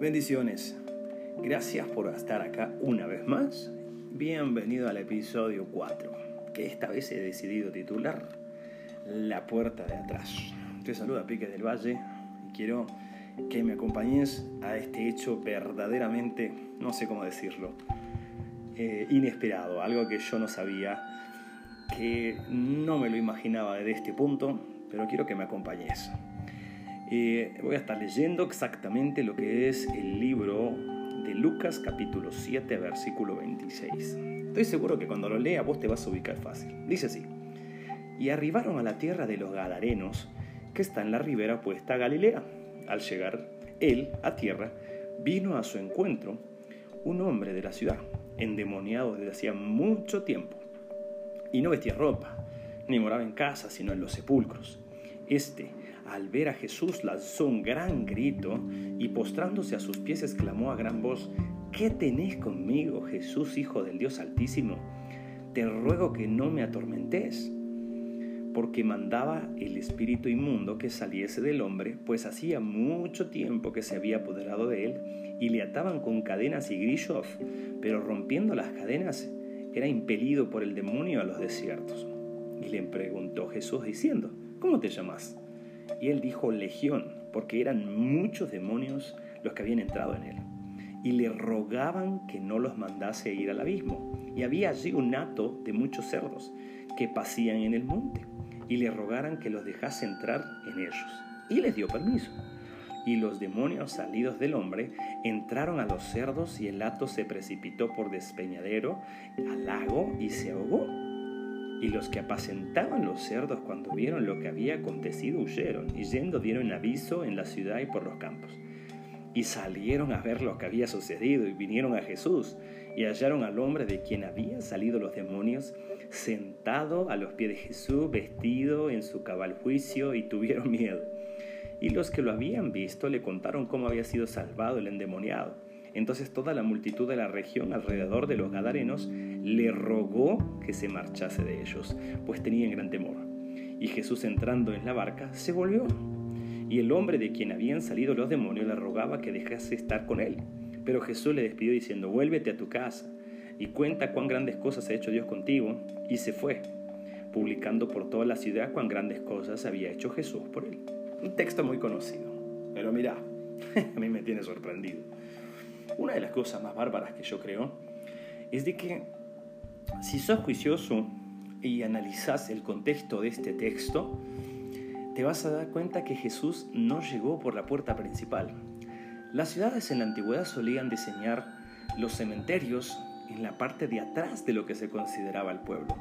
Bendiciones. Gracias por estar acá una vez más. Bienvenido al episodio 4, que esta vez he decidido titular La puerta de atrás. Te saluda Pique del Valle y quiero que me acompañes a este hecho verdaderamente, no sé cómo decirlo, eh, inesperado, algo que yo no sabía, que no me lo imaginaba desde este punto, pero quiero que me acompañes. Eh, voy a estar leyendo exactamente lo que es el libro de Lucas capítulo 7 versículo 26. Estoy seguro que cuando lo lea vos te vas a ubicar fácil. Dice así. Y arribaron a la tierra de los Gadarenos, que está en la ribera opuesta a Galilea. Al llegar él a tierra, vino a su encuentro un hombre de la ciudad, endemoniado desde hacía mucho tiempo, y no vestía ropa, ni moraba en casa, sino en los sepulcros. Este, al ver a Jesús, lanzó un gran grito y postrándose a sus pies exclamó a gran voz, ¿qué tenés conmigo, Jesús, Hijo del Dios Altísimo? Te ruego que no me atormentes, porque mandaba el espíritu inmundo que saliese del hombre, pues hacía mucho tiempo que se había apoderado de él, y le ataban con cadenas y grillos, pero rompiendo las cadenas era impelido por el demonio a los desiertos. Y le preguntó Jesús diciendo, ¿cómo te llamas? Y él dijo legión, porque eran muchos demonios los que habían entrado en él. Y le rogaban que no los mandase ir al abismo. Y había allí un hato de muchos cerdos que pasían en el monte. Y le rogaran que los dejase entrar en ellos. Y les dio permiso. Y los demonios salidos del hombre entraron a los cerdos y el hato se precipitó por despeñadero al lago y se ahogó. Y los que apacentaban los cerdos cuando vieron lo que había acontecido huyeron, y yendo dieron aviso en la ciudad y por los campos. Y salieron a ver lo que había sucedido, y vinieron a Jesús, y hallaron al hombre de quien habían salido los demonios, sentado a los pies de Jesús, vestido en su cabal juicio, y tuvieron miedo. Y los que lo habían visto le contaron cómo había sido salvado el endemoniado. Entonces toda la multitud de la región alrededor de los Gadarenos le rogó que se marchase de ellos, pues tenían gran temor. Y Jesús entrando en la barca se volvió. Y el hombre de quien habían salido los demonios le rogaba que dejase estar con él. Pero Jesús le despidió diciendo, vuélvete a tu casa y cuenta cuán grandes cosas ha hecho Dios contigo. Y se fue, publicando por toda la ciudad cuán grandes cosas había hecho Jesús por él. Un texto muy conocido. Pero mira, a mí me tiene sorprendido. Una de las cosas más bárbaras que yo creo es de que si sos juicioso y analizás el contexto de este texto, te vas a dar cuenta que Jesús no llegó por la puerta principal. Las ciudades en la antigüedad solían diseñar los cementerios en la parte de atrás de lo que se consideraba el pueblo.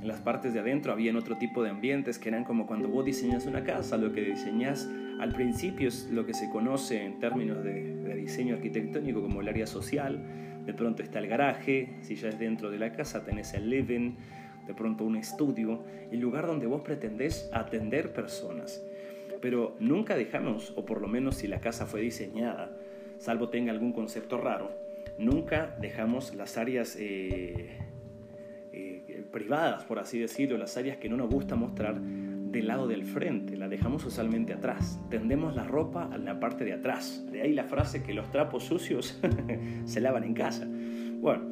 En las partes de adentro habían otro tipo de ambientes que eran como cuando vos diseñas una casa, lo que diseñas al principio es lo que se conoce en términos de, diseño arquitectónico como el área social, de pronto está el garaje, si ya es dentro de la casa tenés el living, de pronto un estudio, el lugar donde vos pretendés atender personas. Pero nunca dejamos, o por lo menos si la casa fue diseñada, salvo tenga algún concepto raro, nunca dejamos las áreas eh, eh, privadas, por así decirlo, las áreas que no nos gusta mostrar del lado del frente, la dejamos usualmente atrás. Tendemos la ropa a la parte de atrás. De ahí la frase que los trapos sucios se lavan en casa. Bueno,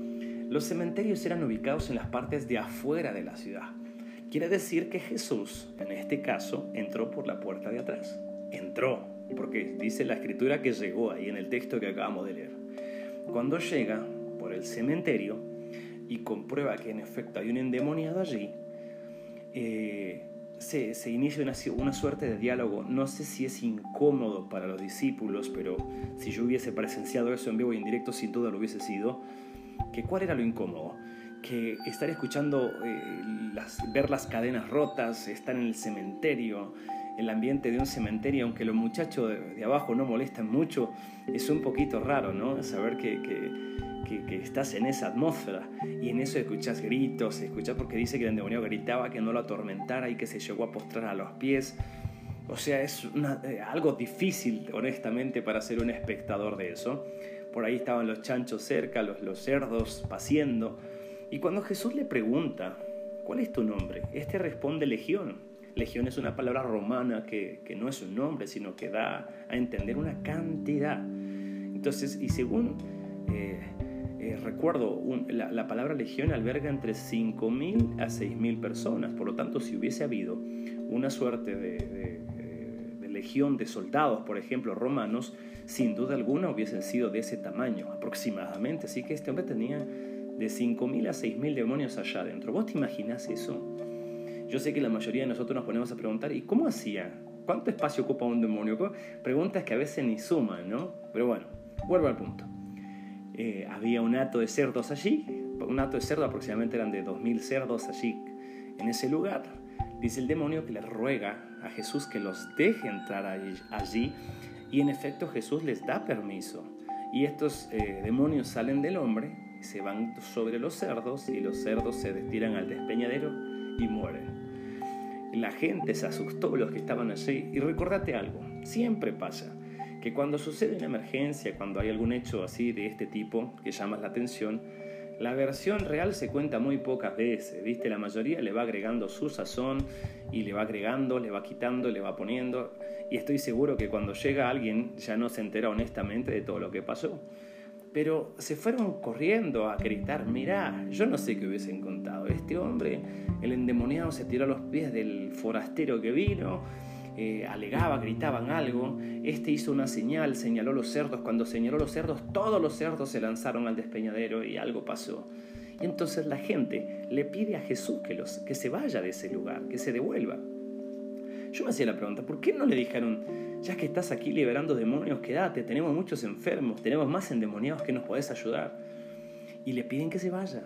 los cementerios eran ubicados en las partes de afuera de la ciudad. Quiere decir que Jesús, en este caso, entró por la puerta de atrás. Entró, porque dice la escritura que llegó ahí en el texto que acabamos de leer. Cuando llega por el cementerio y comprueba que en efecto hay un endemoniado allí, eh, se, inicia una, suerte de diálogo. No sé si es incómodo para los discípulos, pero si yo hubiese presenciado eso en vivo y en directo, sin duda lo hubiese sido. Que ¿Cuál era lo incómodo? Que estar escuchando, eh, ver las cadenas rotas, estar en el cementerio, el ambiente de un cementerio, aunque los muchachos de, abajo no molestan mucho, es un poquito raro, ¿no? Saber que que, que, estás en esa atmósfera y en eso escuchas gritos, escuchas porque dice que el endemoniado gritaba que no lo atormentara y que se llegó a postrar a los pies. O sea, es una, eh, algo difícil, honestamente, para ser un espectador de eso. Por ahí estaban los chanchos cerca, los, los cerdos paciendo. Y cuando Jesús le pregunta, ¿cuál es tu nombre? Este responde Legión. Legión es una palabra romana que, que no es un nombre, sino que da a entender una cantidad. Entonces, y según eh, eh, recuerdo, la, palabra legión alberga entre 5.000 a 6.000 personas, por lo tanto, si hubiese habido una suerte de, legión de soldados, por ejemplo, romanos, sin duda alguna hubiesen sido de ese tamaño aproximadamente. Así que este hombre tenía de 5.000 a 6.000 demonios allá adentro. ¿Vos te imaginás eso? Yo sé que la mayoría de nosotros nos ponemos a preguntar, ¿y cómo hacía? ¿Cuánto espacio ocupa un demonio? Preguntas que a veces ni suman, ¿no? Pero bueno, vuelvo al punto. Eh, había un hato de cerdos allí, un hato de cerdos aproximadamente eran de 2.000 cerdos allí en ese lugar. Dice el demonio que le ruega a Jesús que los deje entrar allí, y en efecto Jesús les da permiso. Y estos eh, demonios salen del hombre, se van sobre los cerdos y los cerdos se destiran al despeñadero y mueren. La gente se asustó, los que estaban allí. Y recordate algo, siempre pasa que cuando sucede una emergencia, cuando hay algún hecho así de este tipo que llama la atención, la versión real se cuenta muy pocas veces, ¿viste? La mayoría le va agregando su sazón y le va agregando, le va quitando, le va poniendo. Y estoy seguro que cuando llega alguien ya no se entera honestamente de todo lo que pasó pero se fueron corriendo a gritar, mirá, yo no sé qué hubiesen contado. Este hombre, el endemoniado, se tiró a los pies del forastero que vino, eh, alegaba, gritaban algo. Este hizo una señal, señaló los cerdos. Cuando señaló los cerdos, todos los cerdos se lanzaron al despeñadero y algo pasó. Y entonces la gente le pide a Jesús que, los, que se vaya de ese lugar, que se devuelva. Yo me hacía la pregunta, ¿por qué no le dijeron, ya que estás aquí liberando demonios, quédate, tenemos muchos enfermos, tenemos más endemoniados que nos podés ayudar. Y le piden que se vaya.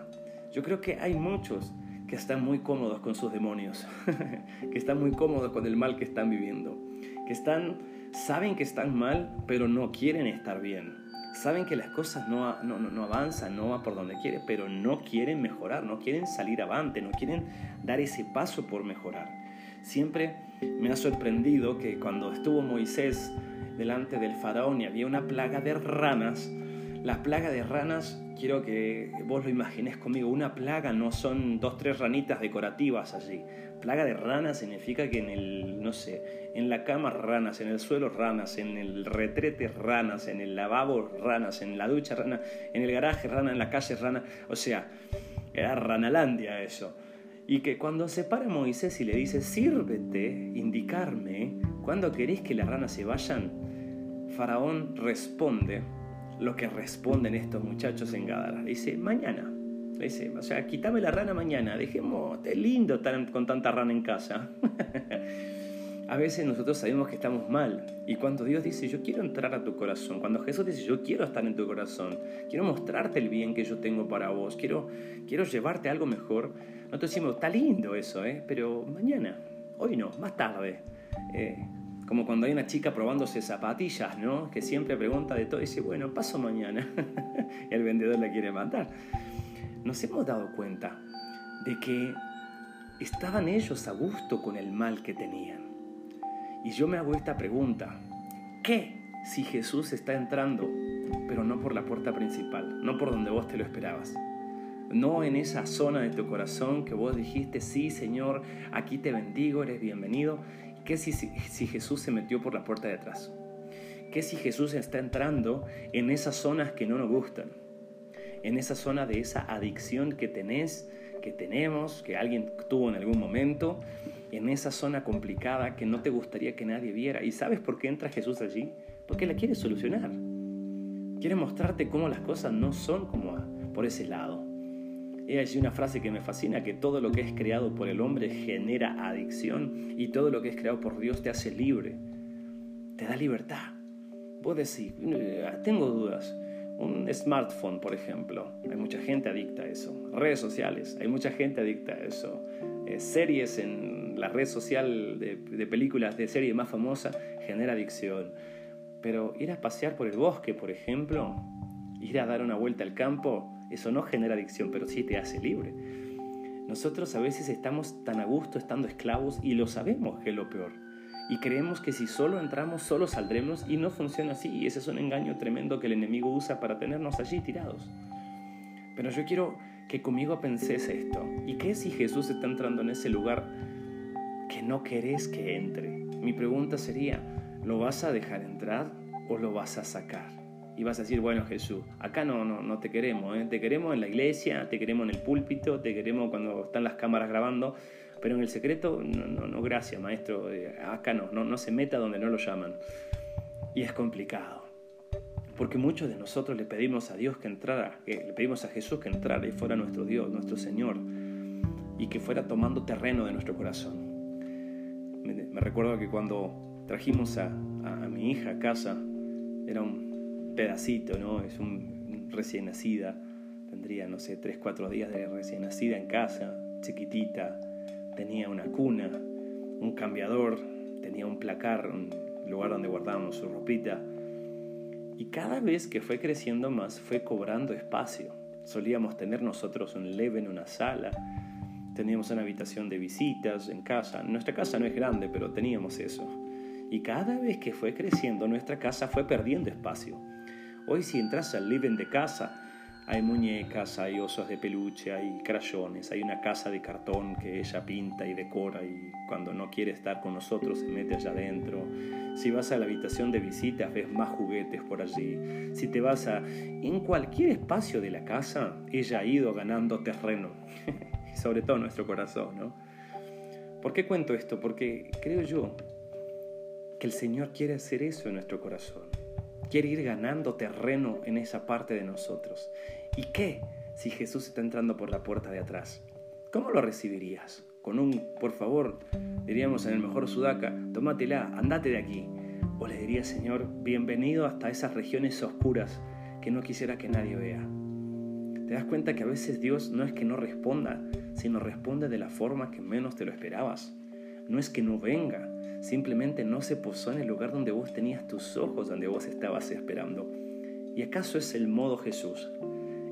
Yo creo que hay muchos que están muy cómodos con sus demonios, que están muy cómodos con el mal que están viviendo, que están, saben que están mal, pero no quieren estar bien. Saben que las cosas no, no, no avanzan, no va por donde quieren, pero no quieren mejorar, no quieren salir avante, no quieren dar ese paso por mejorar. Siempre me ha sorprendido que cuando estuvo Moisés delante del faraón y había una plaga de ranas, la plaga de ranas, quiero que vos lo imagines conmigo, una plaga no son dos, tres ranitas decorativas allí. Plaga de ranas significa que en el, no sé, en la cama ranas, en el suelo ranas, en el retrete ranas, en el lavabo ranas, en la ducha ranas, en el garaje ranas, en la calle ranas. O sea, era ranalandia eso. Y que cuando se para Moisés y le dice, sírvete, indicarme, cuando queréis que las ranas se vayan, Faraón responde lo que responden estos muchachos en Gadara. Dice, mañana. Dice, o sea, quítame la rana mañana, dejemos, es lindo estar con tanta rana en casa. a veces nosotros sabemos que estamos mal. Y cuando Dios dice, yo quiero entrar a tu corazón, cuando Jesús dice, yo quiero estar en tu corazón, quiero mostrarte el bien que yo tengo para vos, quiero, quiero llevarte algo mejor, nosotros decimos, está lindo eso, ¿eh? pero mañana, hoy no, más tarde. Eh, como cuando hay una chica probándose zapatillas, ¿no? Que siempre pregunta de todo y dice, bueno, paso mañana. el vendedor la quiere matar. Nos hemos dado cuenta de que estaban ellos a gusto con el mal que tenían. Y yo me hago esta pregunta. ¿Qué si Jesús está entrando, pero no por la puerta principal, no por donde vos te lo esperabas? no en esa zona de tu corazón que vos dijiste, sí Señor, aquí te bendigo, eres bienvenido. ¿Qué si, si, Jesús se metió por la puerta de atrás? ¿Qué si Jesús está entrando en esas zonas que no nos gustan? En esa zona de esa adicción que tenés, que tenemos, que alguien tuvo en algún momento, en esa zona complicada que no te gustaría que nadie viera. ¿Y sabes por qué entra Jesús allí? Porque la quiere solucionar. Quiere mostrarte cómo las cosas no son como por ese lado. He allí una frase que me fascina, que todo lo que es creado por el hombre genera adicción y todo lo que es creado por Dios te hace libre, te da libertad. Vos decís, eh, tengo dudas. Un smartphone, por ejemplo, hay mucha gente adicta a eso. Redes sociales, hay mucha gente adicta a eso. Eh, series en la red social de, películas de serie más famosa genera adicción. Pero ir a pasear por el bosque, por ejemplo, ir a dar una vuelta al campo, eso no genera adicción, pero sí te hace libre. Nosotros a veces estamos tan a gusto estando esclavos y lo sabemos que es lo peor. Y creemos que si solo entramos, solo saldremos y no funciona así. Y ese es un engaño tremendo que el enemigo usa para tenernos allí tirados. Pero yo quiero que conmigo penses esto. ¿Y qué si Jesús está entrando en ese lugar que no querés que entre? Mi pregunta sería, ¿lo vas a dejar entrar o lo vas a sacar? Y vas a decir, bueno Jesús, acá no, no, no te queremos, ¿eh? te queremos en la iglesia, te queremos en el púlpito, te queremos cuando están las cámaras grabando, pero en el secreto, no, no, no gracias maestro, eh, acá no, no, no se meta donde no lo llaman. Y es complicado, porque muchos de nosotros le pedimos a Dios que entrara, le pedimos a Jesús que entrara y fuera nuestro Dios, nuestro Señor, y que fuera tomando terreno de nuestro corazón. Me, recuerdo que cuando trajimos a, a mi hija a casa, era un pedacito, ¿no? Es un recién nacida, tendría, no sé, 3, 4 días de recién nacida en casa, chiquitita, tenía una cuna, un cambiador, tenía un placar, un lugar donde guardábamos su ropita. Y cada vez que fue creciendo más, fue cobrando espacio. Solíamos tener nosotros un leve en una sala, teníamos una habitación de visitas en casa. Nuestra casa no es grande, pero teníamos eso. Y cada vez que fue creciendo, nuestra casa fue perdiendo espacio. Hoy si entras al living de casa, hay muñecas, hay osos de peluche, hay crayones, hay una casa de cartón que ella pinta y decora y cuando no quiere estar con nosotros se mete allá adentro. Si vas a la habitación de visitas ves más juguetes por allí. Si te vas a... En cualquier espacio de la casa, ella ha ido ganando terreno. y sobre todo nuestro corazón, ¿no? ¿Por qué cuento esto? Porque creo yo que el Señor quiere hacer eso en nuestro corazón quiere ir ganando terreno en esa parte de nosotros. ¿Y qué si Jesús está entrando por la puerta de atrás? ¿Cómo lo recibirías? Con un, por favor, diríamos en el mejor sudaca, tómatela, andate de aquí. O le diría, Señor, bienvenido hasta esas regiones oscuras que no quisiera que nadie vea. Te das cuenta que a veces Dios no es que no responda, sino responde de la forma que menos te lo esperabas. No es que no venga, Simplemente no se posó en el lugar donde vos tenías tus ojos, donde vos estabas esperando. ¿Y acaso es el modo Jesús?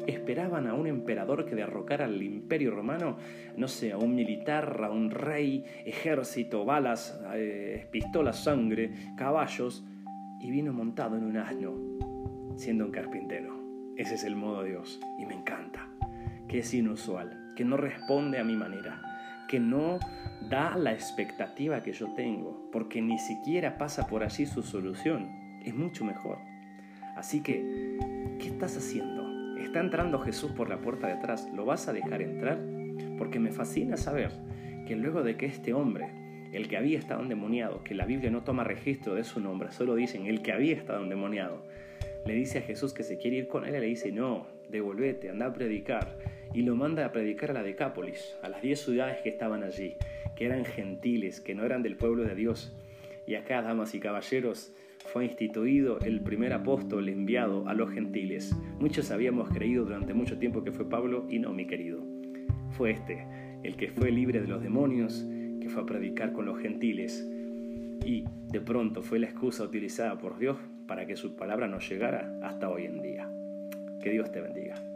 ¿Esperaban a un emperador que derrocara al imperio romano? No sé, a un militar, a un rey, ejército, balas, eh, pistolas, sangre, caballos, y vino montado en un asno, siendo un carpintero. Ese es el modo Dios, y me encanta, que es inusual, que no responde a mi manera que no da la expectativa que yo tengo, porque ni siquiera pasa por allí su solución. Es mucho mejor. Así que, ¿qué estás haciendo? ¿Está entrando Jesús por la puerta de atrás? ¿Lo vas a dejar entrar? Porque me fascina saber que luego de que este hombre, el que había estado endemoniado, que la Biblia no toma registro de su nombre, solo dicen el que había estado endemoniado, le dice a Jesús que se quiere ir con él y le dice, no, devolvete, anda a predicar y lo manda a predicar a la Decápolis, a las diez ciudades que estaban allí, que eran gentiles, que no eran del pueblo de Dios. Y acá, damas y caballeros, fue instituido el primer apóstol enviado a los gentiles. Muchos habíamos creído durante mucho tiempo que fue Pablo y no, mi querido. Fue este, el que fue libre de los demonios, que fue a predicar con los gentiles. Y de pronto fue la excusa utilizada por Dios para que su palabra nos llegara hasta hoy en día. Que Dios te bendiga.